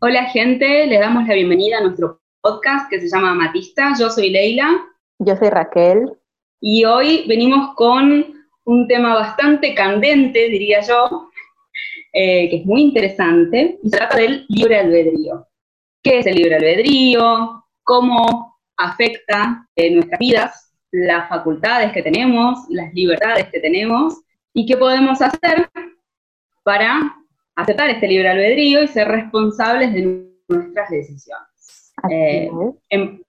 Hola gente, les damos la bienvenida a nuestro podcast que se llama Matista. Yo soy Leila. Yo soy Raquel. Y hoy venimos con un tema bastante candente, diría yo, eh, que es muy interesante, y se trata del libre albedrío. ¿Qué es el libre albedrío? ¿Cómo afecta en nuestras vidas las facultades que tenemos, las libertades que tenemos? ¿Y qué podemos hacer para aceptar este libre albedrío y ser responsables de nuestras decisiones. Eh, en,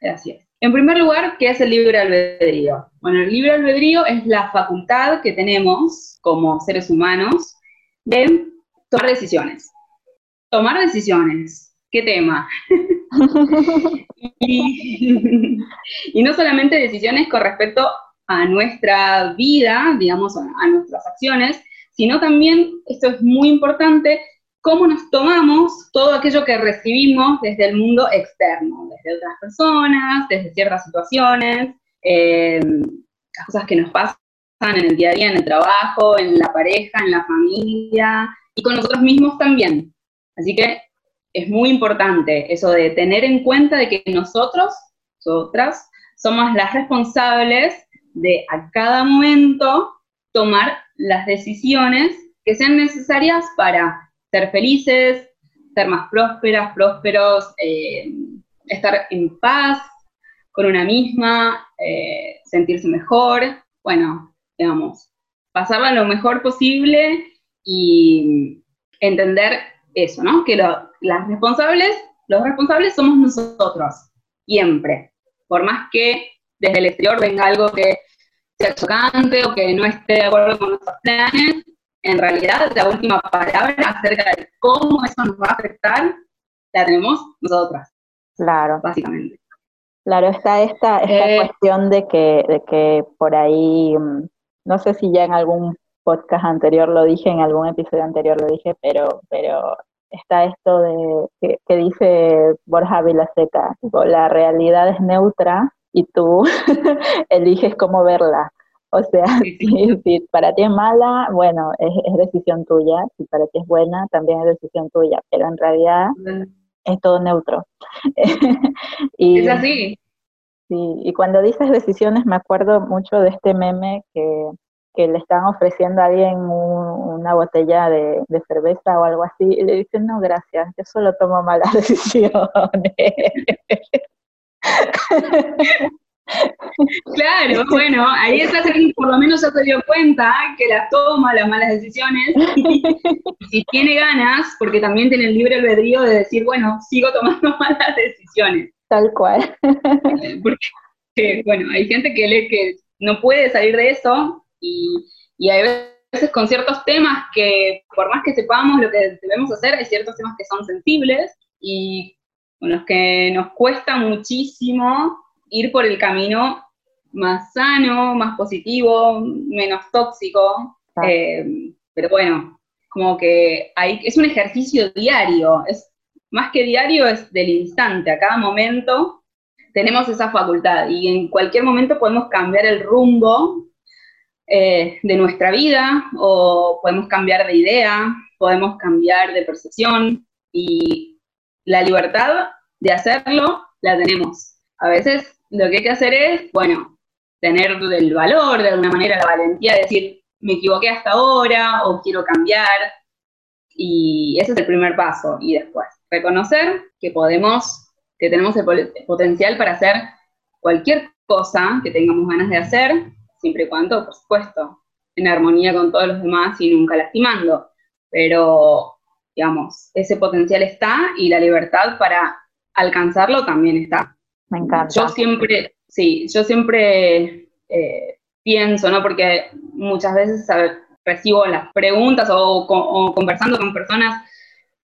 así es. En primer lugar, ¿qué es el libre albedrío? Bueno, el libre albedrío es la facultad que tenemos como seres humanos de tomar decisiones. Tomar decisiones. ¿Qué tema? y, y, no solamente decisiones con respecto a nuestra vida, digamos, a nuestras acciones, sino también, esto es muy importante, cómo nos tomamos todo aquello que recibimos desde el mundo externo, desde otras personas, desde ciertas situaciones, eh, las cosas que nos pasan en el día a día, en el trabajo, en la pareja, en la familia y con nosotros mismos también. Así que es muy importante eso de tener en cuenta de que nosotros, nosotras, somos las responsables de a cada momento tomar las decisiones que sean necesarias para ser felices, ser más prósperas, prósperos, eh, estar en paz con una misma, eh, sentirse mejor, bueno, digamos, pasarla lo mejor posible y entender eso, ¿no? Que las responsables, los responsables somos nosotros, siempre, por más que desde el exterior venga algo que sea chocante o que no esté de acuerdo con nuestros planes, en realidad la última palabra acerca de cómo eso nos va a afectar la tenemos nosotras. Claro. Básicamente. Claro, está esta, esta eh, cuestión de que, de que por ahí, mm, no sé si ya en algún podcast anterior lo dije, en algún episodio anterior lo dije, pero, pero está esto de que, que dice Borja Vilaseca, la realidad es neutra y tú eliges cómo verla. O sea, si, para ti es mala, bueno, es, decisión tuya, si para ti es buena, también es decisión tuya, pero en realidad es todo neutro. y, es así. Sí, y cuando dices decisiones me acuerdo mucho de este meme que, le están ofreciendo a alguien una botella de, de, cerveza o algo así, y le dicen, no, gracias, yo solo tomo malas decisiones. Claro, bueno, ahí está por lo menos ya se dio cuenta que las toma las malas decisiones y si tiene ganas, porque también tiene el libre albedrío de decir, bueno, sigo tomando malas decisiones. Tal cual. Porque, bueno, hay gente que, le, que no puede salir de eso y, y hay veces con ciertos temas que, por más que sepamos lo que debemos hacer, hay ciertos temas que son sensibles y con los que nos cuesta muchísimo ir por el camino más sano, más positivo, menos tóxico. Eh, pero bueno, como que hay, es un ejercicio diario, es más que diario, es del instante, a cada momento tenemos esa facultad y en cualquier momento podemos cambiar el rumbo eh, de nuestra vida o podemos cambiar de idea, podemos cambiar de percepción y la libertad de hacerlo la tenemos. A veces lo que hay que hacer es, bueno, tener el valor, de alguna manera la valentía de decir, me equivoqué hasta ahora o quiero cambiar. Y ese es el primer paso. Y después, reconocer que podemos, que tenemos el potencial para hacer cualquier cosa que tengamos ganas de hacer, siempre y cuando, por supuesto, en armonía con todos los demás y nunca lastimando. Pero, digamos, ese potencial está y la libertad para alcanzarlo también está. Me encanta. Yo siempre, sí, yo siempre eh, pienso, ¿no? Porque muchas veces recibo las preguntas o, conversando con personas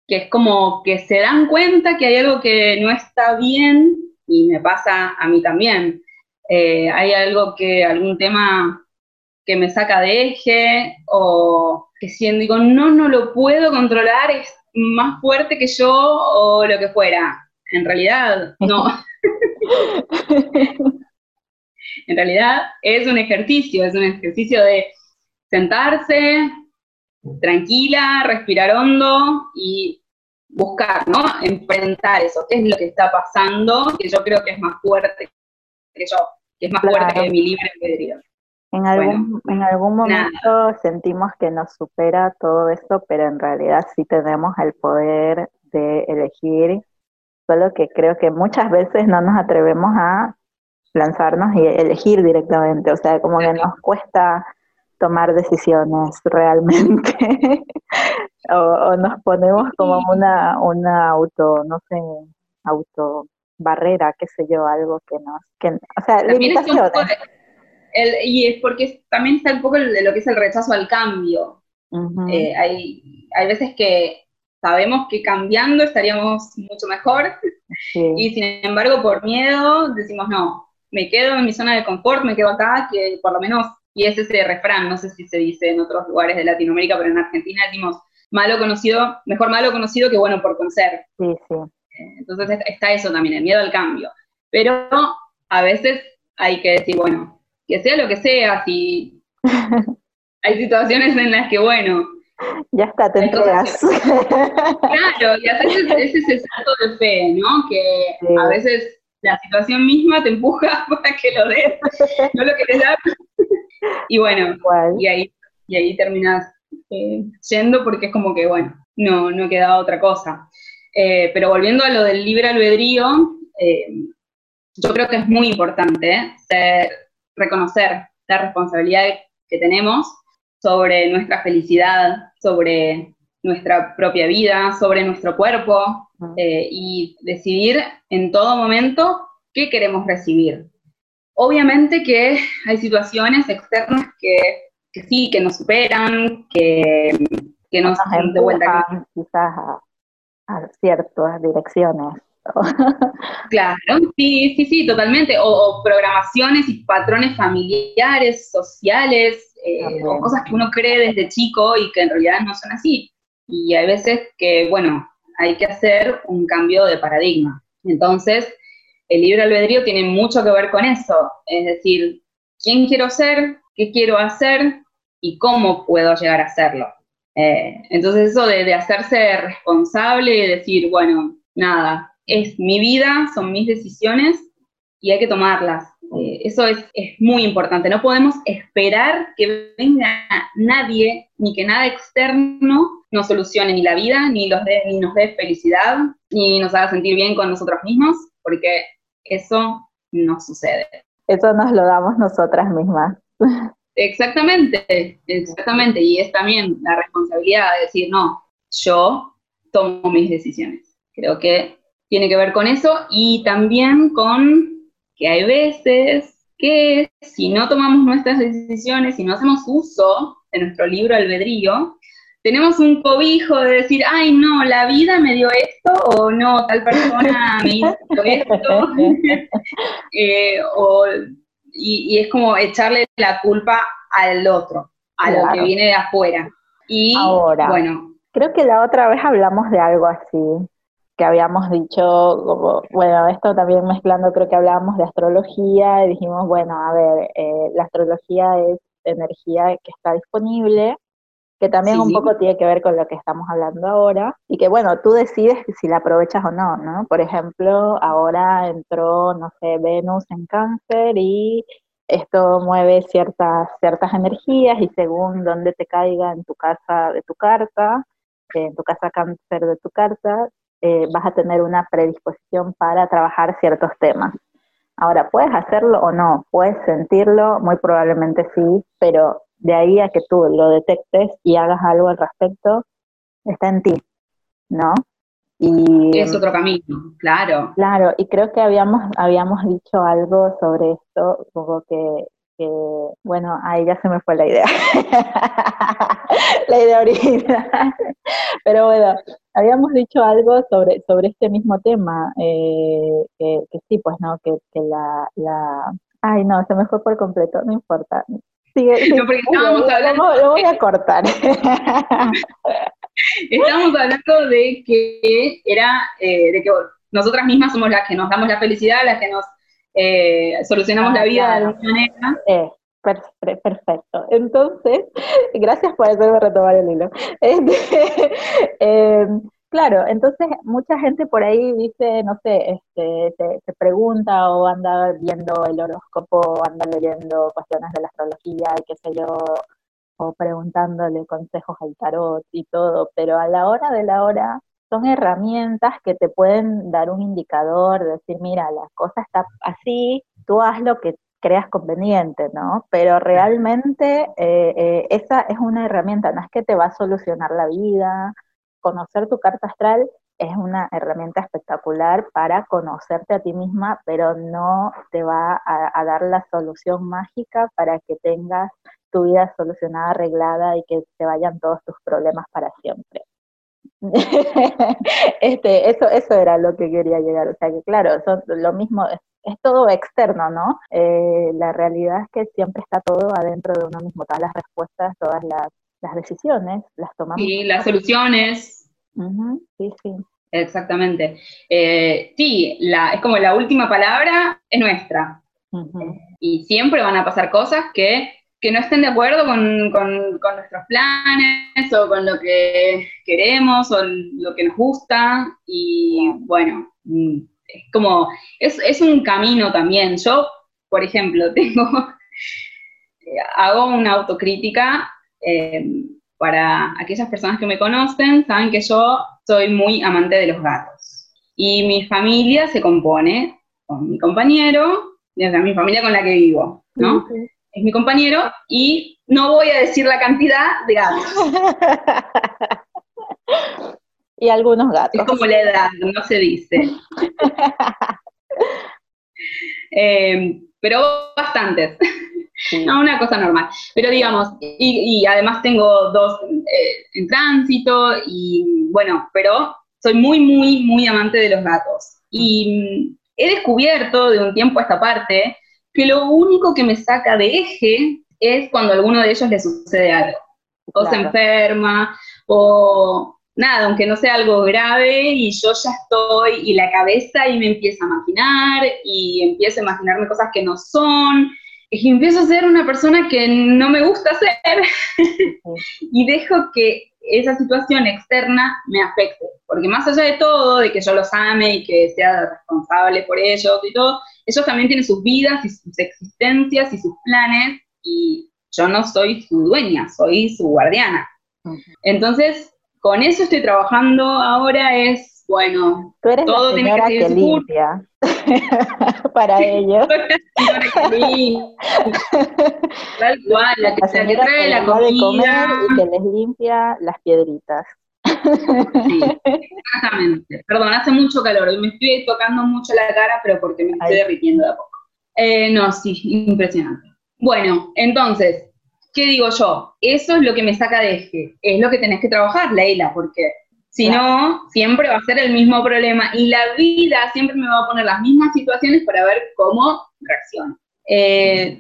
que es como que se dan cuenta que hay algo que no está bien y me pasa a mí también. Eh, hay algo que, algún tema que me saca de eje o que siento, digo, no, no lo puedo controlar, es más fuerte que yo o lo que fuera. En realidad, no. en realidad es un ejercicio, es un ejercicio de sentarse tranquila, respirar hondo y buscar, ¿no? Enfrentar eso, qué es lo que está pasando, que yo creo que es más fuerte que yo, que es más fuerte que mi libre albedrío. En algún, en algún momento sentimos que nos supera todo esto, pero en realidad sí tenemos el poder de elegir, solo que creo que muchas veces no nos atrevemos a lanzarnos y elegir directamente, o sea, como que nos cuesta tomar decisiones realmente, o, nos ponemos como una, una auto, no sé, auto barrera, qué sé yo, algo que nos, que, o sea, limitaciones. Y es porque también está un poco de lo que es el rechazo al cambio. Eh, hay, hay veces que sabemos que cambiando estaríamos mucho mejor y sin embargo por miedo decimos no, me quedo en mi zona de confort, me quedo acá, que por lo menos, y es ese refrán, no sé si se dice en otros lugares de Latinoamérica, pero en Argentina decimos, malo conocido, mejor malo conocido que bueno por conocer. Sí, sí. Eh, entonces está eso también, el miedo al cambio. Pero a veces hay que decir, bueno, que sea lo que sea, si hay situaciones en las que, bueno, ya está, te entregas. Claro, y haces ese, ese salto de fe, ¿no? Que a veces la situación misma te empuja para que lo des, no lo querés dar. y bueno, y ahí, y ahí terminas eh, yendo porque es como que, bueno, no, no queda otra cosa. Eh, pero volviendo a lo del libre albedrío, eh, yo creo que es muy importante reconocer la responsabilidad que tenemos sobre nuestra felicidad, sobre nuestra propia vida, sobre nuestro cuerpo eh, y decidir en todo momento qué queremos recibir. Obviamente que hay situaciones externas que, sí, que nos superan, que, que nos de vuelta. Quizás a, ciertas direcciones. claro, sí, sí, sí, totalmente. O, programaciones y patrones familiares, sociales, eh, o cosas que uno cree desde chico y que en realidad no son así. Y hay veces que, bueno, hay que hacer un cambio de paradigma. Entonces, el libre albedrío tiene mucho que ver con eso, es decir, quién quiero ser, qué quiero hacer y cómo puedo llegar a hacerlo. Eh, entonces, eso de, hacerse responsable y decir, bueno, nada, es mi vida, son mis decisiones y hay que tomarlas. Eh, eso es, es, muy importante. No podemos esperar que venga nadie ni que nada externo no solucione ni la vida, ni, los ni nos dé felicidad, ni nos haga sentir bien con nosotros mismos, porque eso no sucede. Eso nos lo damos nosotras mismas. Exactamente, exactamente. Y es también la responsabilidad de decir, no, yo tomo mis decisiones. Creo que tiene que ver con eso y también con que hay veces que si no tomamos nuestras decisiones, si no hacemos uso de nuestro libro albedrío, tenemos un cobijo de decir, ay, no, la vida me dio esto, o no, tal persona me hizo esto, eh, y, es como echarle la culpa al otro, a lo que viene de afuera. Y Ahora, bueno. Creo que la otra vez hablamos de algo así, que habíamos dicho, bueno, esto también mezclando, creo que hablábamos de astrología, y dijimos, bueno, a ver, eh, la astrología es energía que está disponible, que también un poco tiene que ver con lo que estamos hablando ahora, y que bueno, tú decides si la aprovechas o no, ¿no? Por ejemplo, ahora entró, no sé, Venus en cáncer y esto mueve ciertas, ciertas energías y según dónde te caiga en tu casa de tu carta, en tu casa cáncer de tu carta, eh, vas a tener una predisposición para trabajar ciertos temas. Ahora, ¿puedes hacerlo o no? ¿Puedes sentirlo? Muy probablemente sí, pero de ahí a que tú lo detectes y hagas algo al respecto, está en ti, ¿no? Y, es otro camino, claro. Claro, y creo que habíamos, habíamos dicho algo sobre esto, como que, que, bueno, ahí ya se me fue la idea, la idea original. Pero bueno, habíamos dicho algo sobre, sobre este mismo tema, eh, que, sí, pues no, que, que la, la... Ay, no, se me fue por completo, no importa. Sigue, no, porque estábamos hablando. Lo, voy a cortar. estábamos hablando de que era, eh, de que nosotras mismas somos las que nos damos la felicidad, las que nos eh, solucionamos la vida de alguna manera. Eh, perfecto. Entonces, gracias por hacerme retomar el hilo. Este, Claro, entonces mucha gente por ahí dice, no sé, este, te, pregunta o anda viendo el horóscopo, anda leyendo cuestiones de la astrología y qué sé yo, o preguntándole consejos al tarot y todo, pero a la hora de la hora son herramientas que te pueden dar un indicador, decir, mira, la cosa está así, tú haz lo que creas conveniente, ¿no? Pero realmente eh, eh, esa es una herramienta, no es que te va a solucionar la vida, conocer tu carta astral es una herramienta espectacular para conocerte a ti misma, pero no te va a, dar la solución mágica para que tengas tu vida solucionada, arreglada y que se vayan todos tus problemas para siempre. este, eso, eso era lo que quería llegar. O sea que claro, son lo mismo, es, todo externo, ¿no? Eh, la realidad es que siempre está todo adentro de uno mismo, todas las respuestas, todas las las decisiones las tomamos. Y las soluciones. Sí, sí. Exactamente. Eh, sí, la, es como la última palabra es nuestra. Y siempre van a pasar cosas que, no estén de acuerdo con, nuestros planes o con lo que queremos o lo que nos gusta. Y bueno, mm, es como, es, es un camino también. Yo, por ejemplo, tengo, hago una autocrítica Em, para aquellas personas que me conocen, saben que yo soy muy amante de los gatos. Y mi familia se compone con mi compañero, o mi familia con la que vivo, ¿no? Es mi compañero y no voy a decir la cantidad de gatos. y algunos gatos. Es como la edad, no se dice. Em, pero bastantes. No, una cosa normal. Pero digamos, y, además tengo dos eh, en tránsito, y bueno, pero soy muy, muy, muy amante de los gatos. Y mm, he descubierto de un tiempo a esta parte que lo único que me saca de eje es cuando a alguno de ellos le sucede algo. O se enferma, o nada, aunque no sea algo grave, y yo ya estoy, y la cabeza y me empieza a imaginar, y empiezo a imaginarme cosas que no son, y empiezo a ser una persona que no me gusta ser y dejo que esa situación externa me afecte, porque más allá de todo, de que yo los ame y que sea responsable por ellos y todo, ellos también tienen sus vidas y sus existencias y sus planes y yo no soy su dueña, soy su guardiana. Entonces, con eso estoy trabajando ahora es bueno, Tú eres todo la señora que, limpia para ellos. Tal cual, la que la se trae la comida. De comer y que les limpia las piedritas. Sí, exactamente. Perdón, hace mucho calor y me estoy tocando mucho la cara, pero porque me estoy derritiendo de a poco. Eh, no, sí, impresionante. Bueno, entonces, ¿qué digo yo? Eso es lo que me saca de eje. Es lo que tenés que trabajar, Leila, porque si no, siempre va a ser el mismo problema y la vida siempre me va a poner las mismas situaciones para ver cómo reacciono. Eh,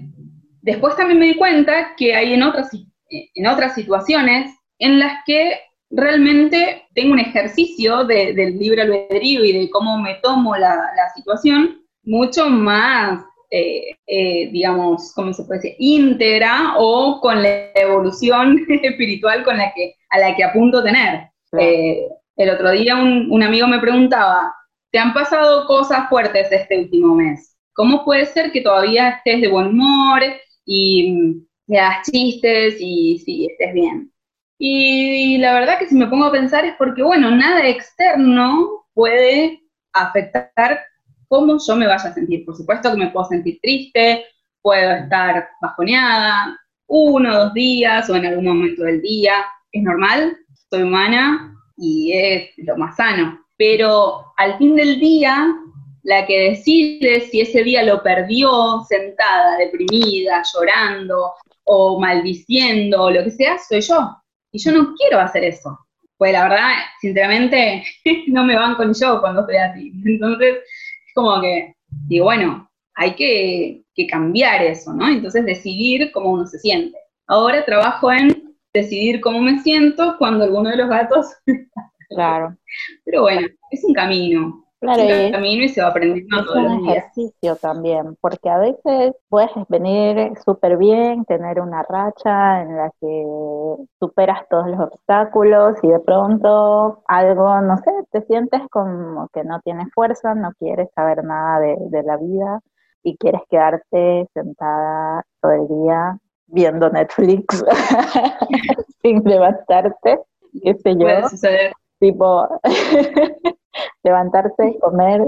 después también me di cuenta que hay en otras, en otras situaciones en las que realmente tengo un ejercicio del libre albedrío y de cómo me tomo la, situación mucho más, eh, eh, digamos, ¿cómo se puede decir?, íntegra o con la evolución espiritual con la que, a la que apunto a tener. Eh, el otro día un, amigo me preguntaba, ¿te han pasado cosas fuertes este último mes? ¿Cómo puede ser que todavía estés de buen humor y te hagas chistes y sí, estés bien? Y, la verdad que si me pongo a pensar es porque, bueno, nada externo puede afectar cómo yo me vaya a sentir. Por supuesto que me puedo sentir triste, puedo estar bajoneada, uno dos días o en algún momento del día, es normal, soy humana y es lo más sano. Pero al fin del día, la que decide si ese día lo perdió sentada, deprimida, llorando o maldiciendo o lo que sea, soy yo. Y yo no quiero hacer eso. Pues la verdad, sinceramente, no me van con yo cuando estoy así. Entonces, es como que digo, bueno, hay que, que cambiar eso, ¿no? Entonces, decidir cómo uno se siente. Ahora trabajo en decidir cómo me siento cuando alguno de los gatos... Claro. Pero bueno, es un camino. Claro, camino y se va aprendiendo es un ejercicio también, porque a veces puedes venir súper bien, tener una racha en la que superas todos los obstáculos y de pronto algo, no sé, te sientes como que no tienes fuerza, no quieres saber nada de, de la vida y quieres quedarte sentada todo el día viendo Netflix sin levantarte, qué sé yo. Puede suceder. Tipo, levantarse, comer,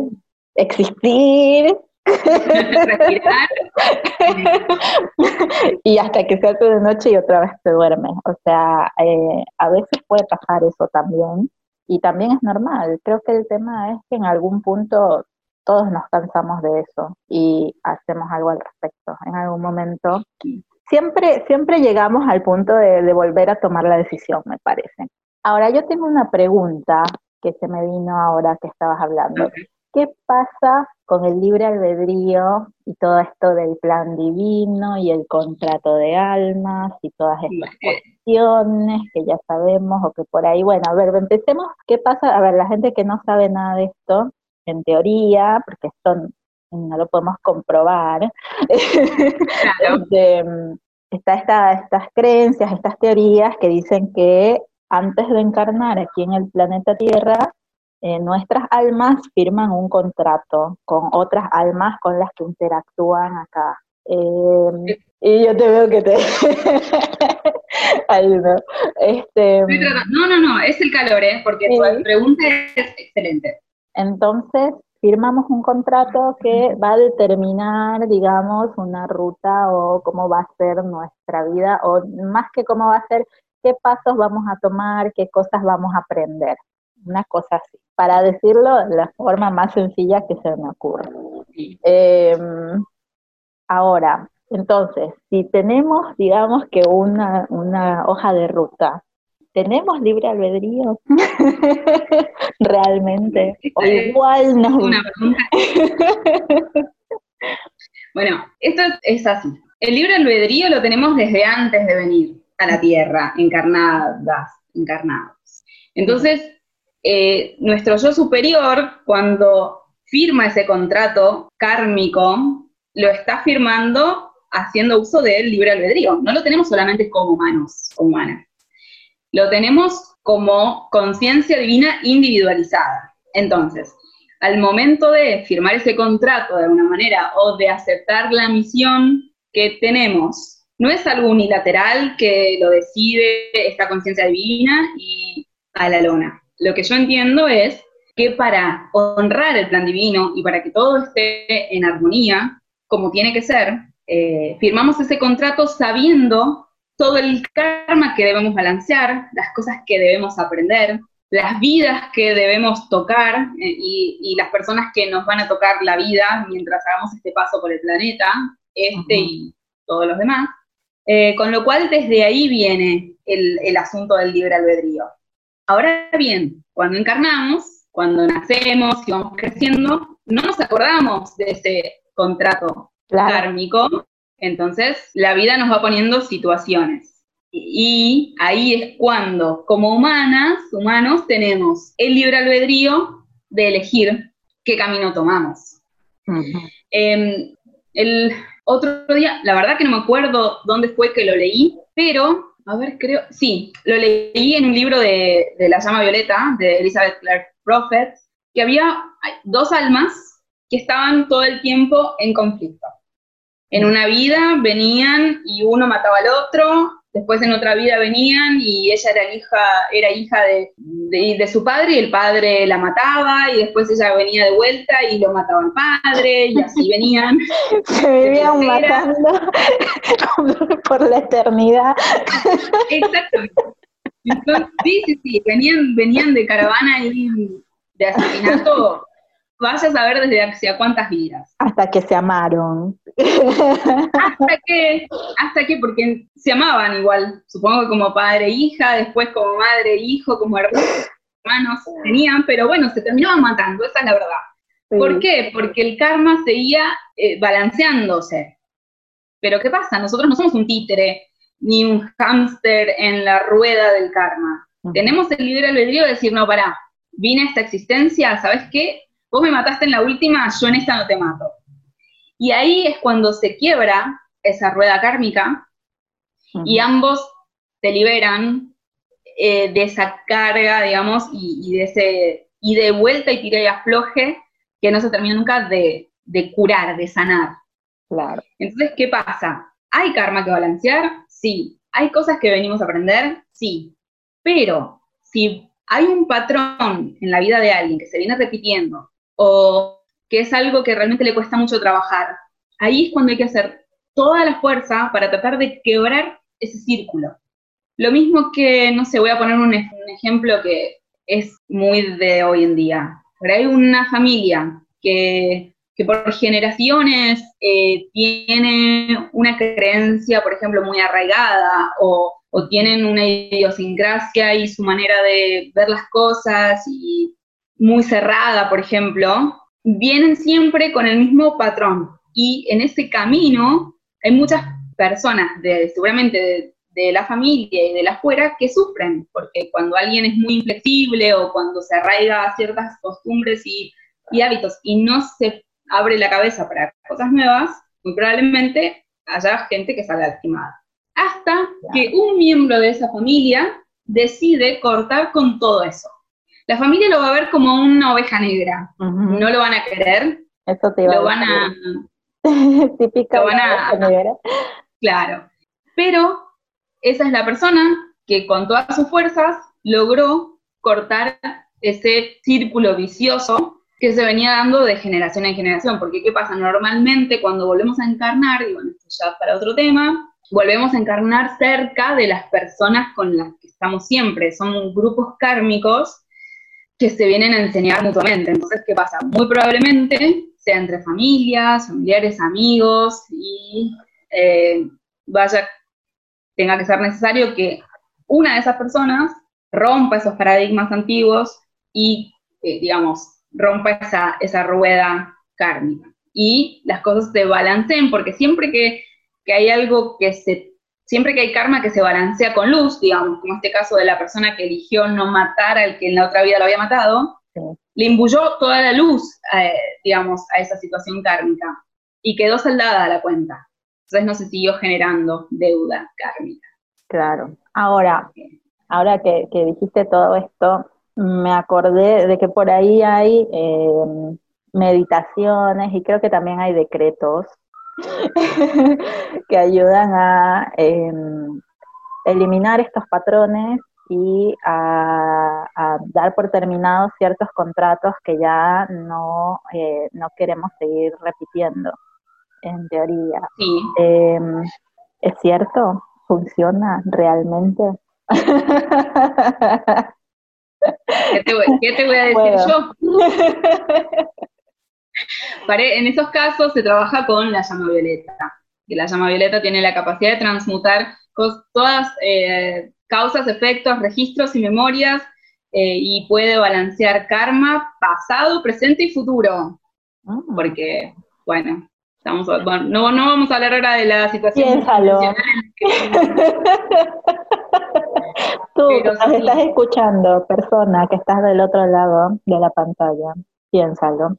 existir. y hasta que se hace de noche y otra vez te duermes. O sea, eh, a veces puede pasar eso también. Y también es normal. Creo que el tema es que en algún punto todos nos cansamos de eso y hacemos algo al respecto. En algún momento siempre, siempre llegamos al punto de, volver a tomar la decisión, me parece. Ahora yo tengo una pregunta que se me vino ahora que estabas hablando. ¿Qué pasa con el libre albedrío y todo esto del plan divino y el contrato de almas y todas estas cuestiones que ya sabemos o que por ahí, bueno, a ver, empecemos, ¿qué pasa? A ver, la gente que no sabe nada de esto, en teoría, porque esto no lo podemos comprobar, este, está esta, estas creencias, estas teorías que dicen que antes de encarnar aquí en el planeta Tierra, eh, nuestras almas firman un contrato con otras almas con las que interactúan acá. Em, y yo te veo que te... no. Este, no, no, no, es el calor, ¿eh? porque tu pregunta es excelente. Entonces, firmamos un contrato que va a determinar, digamos, una ruta o cómo va a ser nuestra vida, o más que cómo va a ser, qué pasos vamos a tomar, qué cosas vamos a aprender. Una cosa así, para decirlo de la forma más sencilla que se me ocurre. Em, ahora, entonces, si tenemos, digamos que una, una hoja de ruta ¿Tenemos libre albedrío? Realmente. O igual no. Una bueno, esto es así. El libre albedrío lo tenemos desde antes de venir a la Tierra, encarnadas, encarnados. Entonces, eh, nuestro yo superior, cuando firma ese contrato kármico, lo está firmando haciendo uso del libre albedrío. No lo tenemos solamente como humanos, humanas lo tenemos como conciencia divina individualizada. Entonces, al momento de firmar ese contrato de alguna manera o de aceptar la misión que tenemos, no es algo unilateral que lo decide esta conciencia divina y a la lona. Lo que yo entiendo es que para honrar el plan divino y para que todo esté en armonía, como tiene que ser, eh, firmamos ese contrato sabiendo todo el karma que debemos balancear, las cosas que debemos aprender, las vidas que debemos tocar eh, y, las personas que nos van a tocar la vida mientras hagamos este paso por el planeta, este y todos los demás. Eh, con lo cual desde ahí viene el, el asunto del libre albedrío. Ahora bien, cuando encarnamos, cuando nacemos y vamos creciendo, no nos acordamos de ese contrato kármico entonces, la vida nos va poniendo situaciones. Y ahí es cuando, como humanas, humanos, tenemos el libre albedrío de elegir qué camino tomamos. Em, el otro día, la verdad que no me acuerdo dónde fue que lo leí, pero, a ver, creo, sí, lo leí en un libro de, de La llama violeta, de Elizabeth Clark Prophet, que había dos almas que estaban todo el tiempo en conflicto. En una vida venían y uno mataba al otro, después en otra vida venían y ella era hija, era hija de, su padre y el padre la mataba y después ella venía de vuelta y lo mataba al padre y así venían. Se vivían matando por la eternidad. Exactamente. sí, sí, sí, venían, venían de caravana y de asesinato vaya a saber desde hacia cuántas vidas. Hasta que se amaron. hasta que, hasta que, porque se amaban igual, supongo que como padre e hija, después como madre e hijo, como hermanos tenían, pero bueno, se terminaban matando, esa es la verdad. ¿Por qué? Porque el karma seguía eh, balanceándose. Pero ¿qué pasa? Nosotros no somos un títere ni un hámster en la rueda del karma. Tenemos el libre albedrío de decir, no, pará, vine a esta existencia, ¿sabes qué? Vos me mataste en la última, yo en esta no te mato. Y ahí es cuando se quiebra esa rueda kármica y ambos se liberan eh, de esa carga, digamos, y, de ese, y de vuelta y tira y afloje que no se termina nunca de, de curar, de sanar. Claro. Entonces, ¿qué pasa? ¿Hay karma que balancear? Sí. ¿Hay cosas que venimos a aprender? Sí. Pero si hay un patrón en la vida de alguien que se viene repitiendo o que es algo que realmente le cuesta mucho trabajar, ahí es cuando hay que hacer toda la fuerza para tratar de quebrar ese círculo. Lo mismo que, no sé, voy a poner un, ejemplo que es muy de hoy en día. Pero hay una familia que, por generaciones eh, tiene una creencia, por ejemplo, muy arraigada o, o tienen una idiosincrasia y su manera de ver las cosas y muy cerrada, por ejemplo, vienen siempre con el mismo patrón. Y en ese camino hay muchas personas, de, seguramente de, la familia y de la afuera, que sufren, porque cuando alguien es muy inflexible o cuando se arraiga a ciertas costumbres y, hábitos y no se abre la cabeza para cosas nuevas, muy probablemente haya gente que salga lastimada. Hasta que un miembro de esa familia decide cortar con todo eso. La familia lo va a ver como una oveja negra, no lo van a querer, eso te iba lo van a... Típica lo van a, negra. Claro. Pero esa es la persona que con todas sus fuerzas logró cortar ese círculo vicioso que se venía dando de generación en generación. Porque ¿qué pasa? Normalmente cuando volvemos a encarnar, y bueno, esto ya para otro tema, volvemos a encarnar cerca de las personas con las que estamos siempre. Son grupos kármicos que se vienen a enseñar mutuamente. Entonces, ¿qué pasa? Muy probablemente sea entre familias, familiares, amigos, y eh, vaya, tenga que ser necesario que una de esas personas rompa esos paradigmas antiguos y, eh, digamos, rompa esa, esa rueda kármica. Y las cosas se balanceen, porque siempre que, hay algo que se, siempre que hay karma que se balancea con luz, digamos, como este caso de la persona que eligió no matar al que en la otra vida lo había matado, le imbuyó toda la luz, eh, digamos, a esa situación kármica y quedó saldada la cuenta. Entonces no se siguió generando deuda kármica. Claro. Ahora, ahora que, dijiste todo esto, me acordé de que por ahí hay eh, meditaciones y creo que también hay decretos que ayudan a em, eliminar estos patrones y a, dar por terminados ciertos contratos que ya no, eh, no queremos seguir repitiendo en teoría. Sí. Em, ¿Es cierto? ¿Funciona realmente? ¿Qué te voy, a decir yo? en esos casos se trabaja con la llama violeta, que la llama violeta tiene la capacidad de transmutar todas eh, causas, efectos, registros y memorias eh, y puede balancear karma pasado, presente y futuro. Ah. Porque, bueno, estamos, no, no vamos a hablar ahora de la situación. Piénsalo. Tú estás escuchando, persona que estás del otro lado de la pantalla, piénsalo.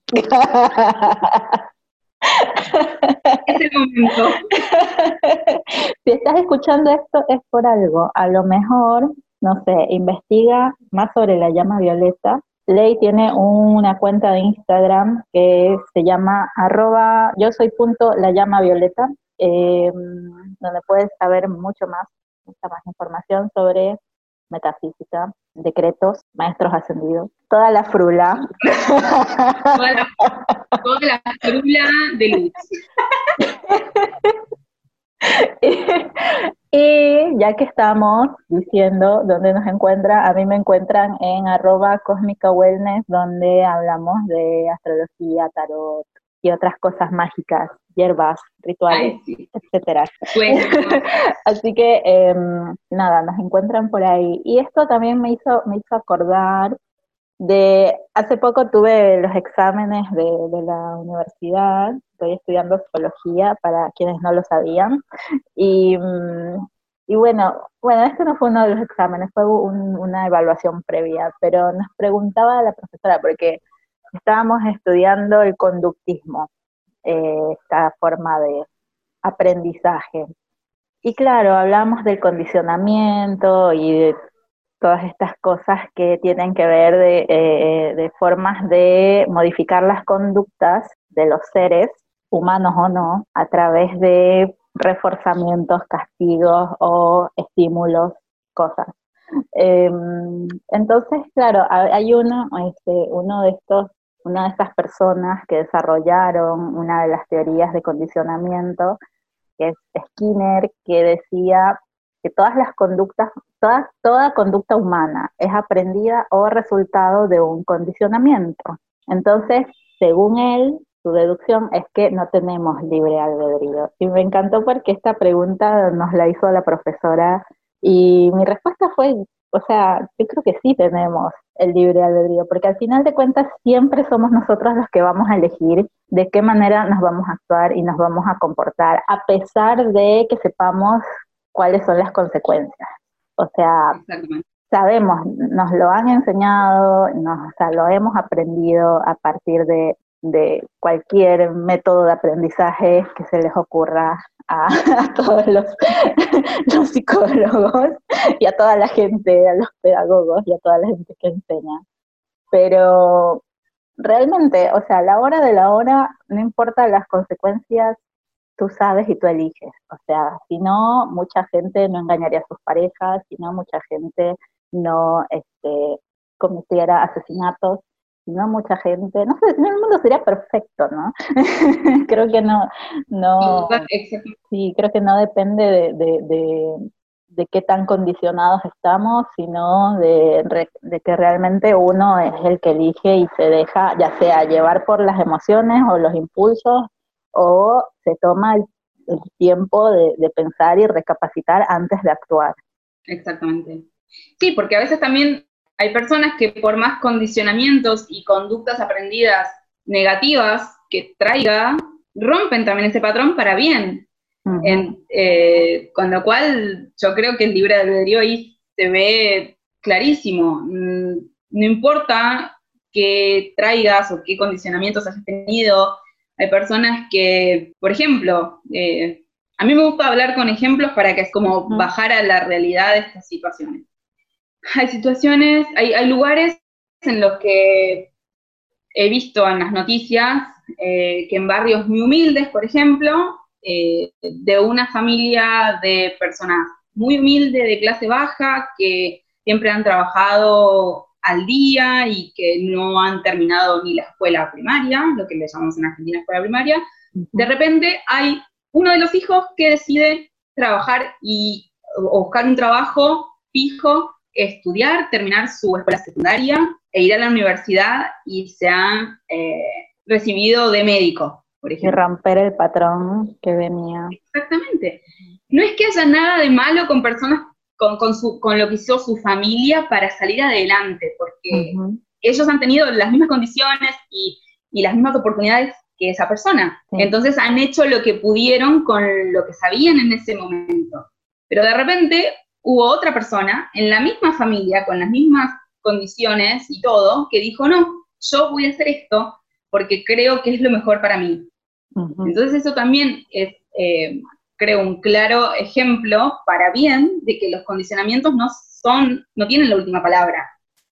Es momento. si estás escuchando esto es por algo. A lo mejor, no sé, investiga más sobre la llama violeta. Ley tiene una cuenta de Instagram que se llama arroba yo soy punto la llama violeta, em, donde puedes saber mucho más, mucha más información sobre metafísica, decretos, maestros ascendidos, toda la frula. Toda la, frula de luz. y, ya que estamos diciendo dónde nos encuentra, a mí me encuentran en arroba cósmica wellness, donde hablamos de astrología, tarot y otras cosas mágicas hierbas, rituales, etcétera. Así que em, nada, nos encuentran por ahí. Y esto también me hizo, me hizo acordar de, hace poco tuve los exámenes de, la universidad, estoy estudiando psicología para quienes no lo sabían, y, mm, y bueno, bueno, este no fue uno de los exámenes, fue una evaluación previa, pero nos preguntaba la profesora, porque estábamos estudiando el conductismo, eh, esta forma de aprendizaje. Y claro, hablamos del condicionamiento y de todas estas cosas que tienen que ver de, eh, de formas de modificar las conductas de los seres, humanos o no, a través de reforzamientos, castigos o estímulos, cosas. Em, entonces, claro, hay uno, este, uno de estos, una de estas personas que desarrollaron una de las teorías de condicionamiento, que es Skinner, que decía que todas las conductas, toda, toda conducta humana es aprendida o resultado de un condicionamiento. Entonces, según él, su deducción es que no tenemos libre albedrío. Y me encantó porque esta pregunta nos la hizo la profesora y mi respuesta fue, o sea, yo creo que sí tenemos el libre albedrío, porque al final de cuentas siempre somos nosotros los que vamos a elegir de qué manera nos vamos a actuar y nos vamos a comportar, a pesar de que sepamos cuáles son las consecuencias. O sea, sabemos, nos lo han enseñado, nos, o sea, lo hemos aprendido a partir de de cualquier método de aprendizaje que se les ocurra a, todos los, psicólogos y a toda la gente, a los pedagogos y a toda la gente que enseña. Pero realmente, o sea, a la hora de la hora, no importa las consecuencias, tú sabes y tú eliges. O sea, si no, mucha gente no engañaría a sus parejas, si no, mucha gente no este, cometiera asesinatos no mucha gente, no sé, el mundo sería perfecto, ¿no? creo que no, no, sí, creo que no depende de, de, de, qué tan condicionados estamos, sino de, de, que realmente uno es el que elige y se deja, ya sea llevar por las emociones o los impulsos, o se toma el, el tiempo de pensar y recapacitar antes de actuar. Exactamente. Sí, porque a veces también hay personas que por más condicionamientos y conductas aprendidas negativas que traiga, rompen también ese patrón para bien. Eh, con lo cual, yo creo que el libre albedrío ahí se ve clarísimo. Mm, no importa qué traigas o qué condicionamientos has tenido, hay personas que, por ejemplo, eh, a mí me gusta hablar con ejemplos para que es como bajar a la realidad de estas situaciones hay situaciones, hay, hay lugares en los que he visto en las noticias eh, que en barrios muy humildes, por ejemplo, eh, de una familia de personas muy humildes, de clase baja, que siempre han trabajado al día y que no han terminado ni la escuela primaria, lo que le llamamos en Argentina escuela primaria, de repente hay uno de los hijos que decide trabajar y o buscar un trabajo fijo estudiar, terminar su escuela secundaria e ir a la universidad y se ha eh, recibido de médico, por ejemplo. Y romper el patrón que venía. Exactamente. No es que haya nada de malo con personas, con, con, su, con lo que hizo su familia para salir adelante, porque ellos han tenido las mismas condiciones y, y, las mismas oportunidades que esa persona. Entonces han hecho lo que pudieron con lo que sabían en ese momento. Pero de repente hubo otra persona en la misma familia, con las mismas condiciones y todo, que dijo, no, yo voy a hacer esto porque creo que es lo mejor para mí. Entonces eso también es, eh, creo, un claro ejemplo para bien de que los condicionamientos no son, no tienen la última palabra,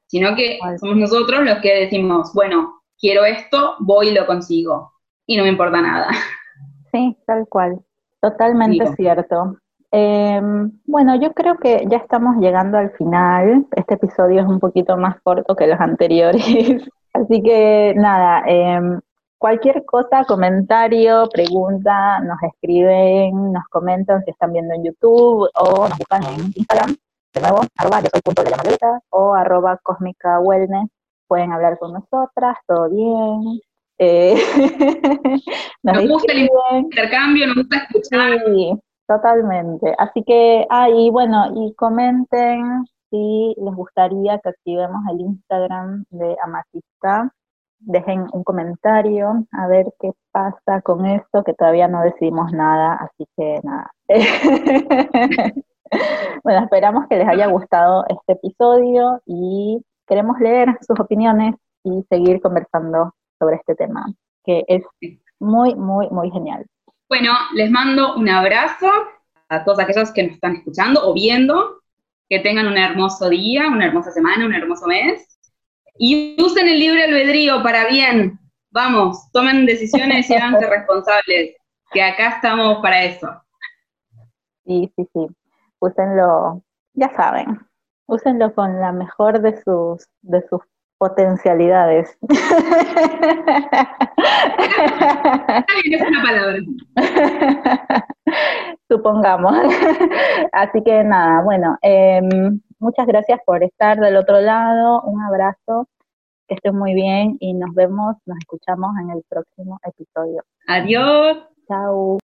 sino que somos nosotros los que decimos, bueno, quiero esto, voy y lo consigo, y no me importa nada. Sí, tal cual, totalmente cierto. Eh, bueno, yo creo que ya estamos llegando al final. Este episodio es un poquito más corto que los anteriores. Así que nada, eh, cualquier cosa, comentario, pregunta, nos escriben, nos comentan si están viendo en YouTube o nos buscan en Instagram. De nuevo, arroba yo soy punto de la maleta o arroba cósmica wellness. Pueden hablar con nosotras, todo bien. Eh, nos, gusta el intercambio, nos gusta escuchar. Sí, Totalmente. Así que, ah, y bueno, y comenten si les gustaría que activemos el Instagram de Amatista. Dejen un comentario a ver qué pasa con esto, que todavía no decidimos nada, así que nada. bueno, esperamos que les haya gustado este episodio y queremos leer sus opiniones y seguir conversando sobre este tema, que es muy, muy, muy genial. Bueno, les mando un abrazo a todos aquellos que nos están escuchando o viendo. Que tengan un hermoso día, una hermosa semana, un hermoso mes. Y usen el libre albedrío para bien. Vamos, tomen decisiones y háganse responsables, que acá estamos para eso. Sí, sí, sí. Úsenlo, ya saben, úsenlo con la mejor de sus, de sus potencialidades. es una palabra. Supongamos. Así que nada, bueno, em, muchas gracias por estar del otro lado. Un abrazo, que estén muy bien y nos vemos, nos escuchamos en el próximo episodio. Adiós. Chao.